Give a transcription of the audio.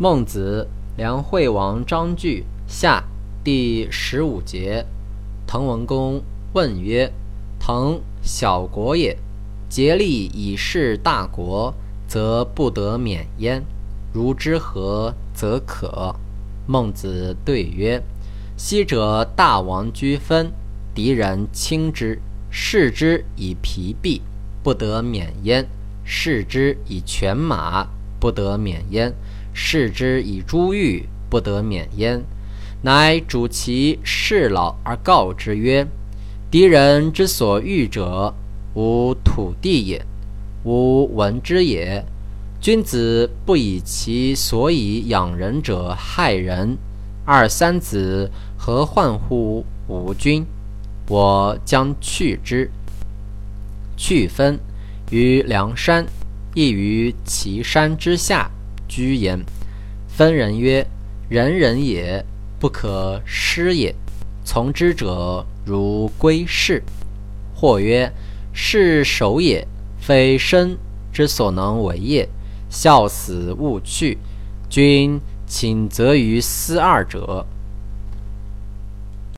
孟子，梁惠王章句下第十五节。滕文公问曰：“滕，小国也，竭力以事大国，则不得免焉。如之何则可？”孟子对曰：“昔者大王居分，敌人轻之，视之以疲弊，不得免焉；视之以犬马，不得免焉。”视之以珠玉，不得免焉。乃主其事老而告之曰：“敌人之所欲者，无土地也，无闻之也。君子不以其所以养人者害人。二三子何患乎吾君？我将去之。去分于梁山，亦于岐山之下。”居焉，分人曰：“人人也，不可失也。从之者如归士。”或曰：“是守也，非身之所能为也。孝死勿去。君请则于思二者。”